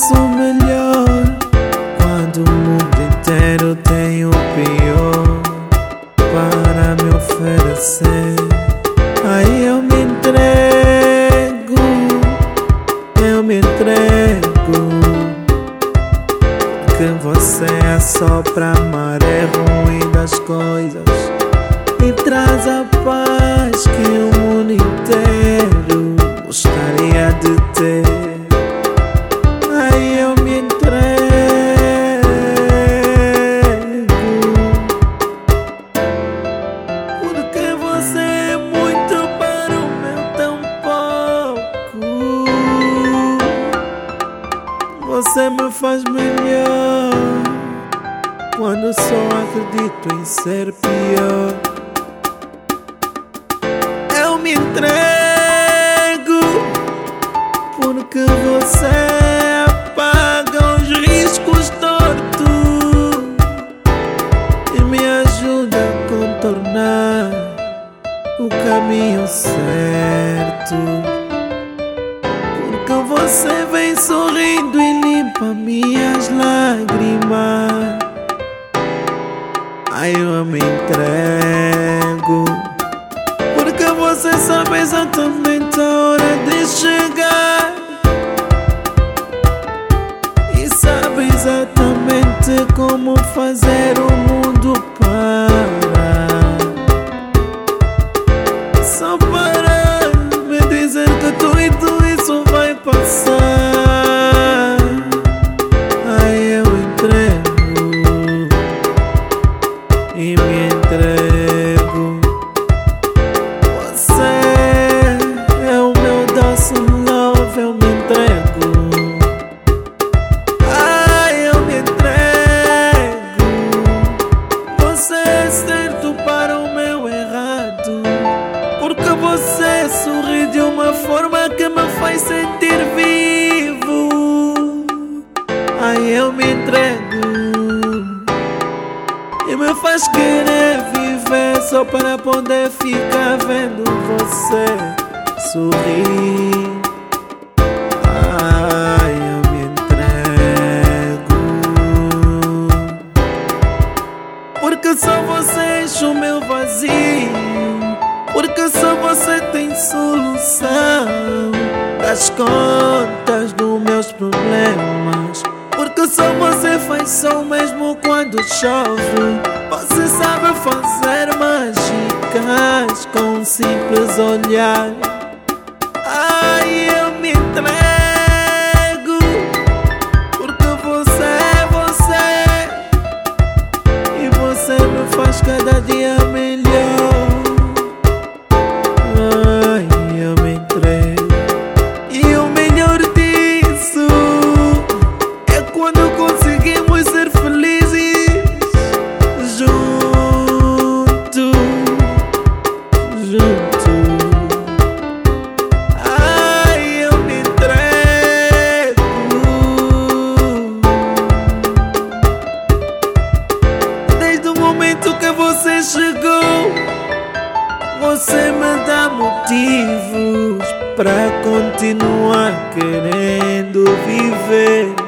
oferece o melhor. Quando o mundo inteiro tem o pior para me oferecer. Aí eu me entrego, eu me entrego. Que você é só pra maré ruim das coisas e traz a paz que o Você me faz melhor quando só acredito em ser pior. Eu me entrego porque você apaga os riscos tortos e me ajuda a contornar o caminho certo. Porque você vem sorrindo e limpa minhas lágrimas. Aí eu me entrego. Porque você sabe exatamente a hora de chegar. E sabe exatamente como fazer o mundo parar. Certo para o meu errado. Porque você sorri de uma forma que me faz sentir vivo. Ai, eu me entrego. E me faz querer viver só para poder ficar vendo você sorrir. Enche o meu vazio. Porque só você tem solução das contas dos meus problemas. Porque só você faz som mesmo quando chove. Você sabe fazer mágicas com um simples olhar. Ai, eu me faz cada você me dá motivos para continuar querendo viver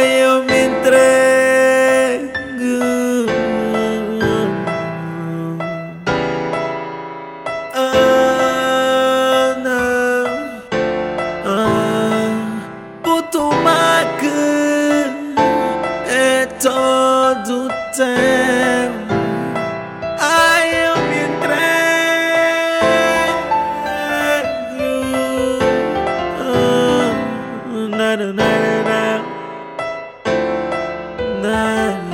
eu me entrego. Não. Ah, o tomate é todo teu. Ah,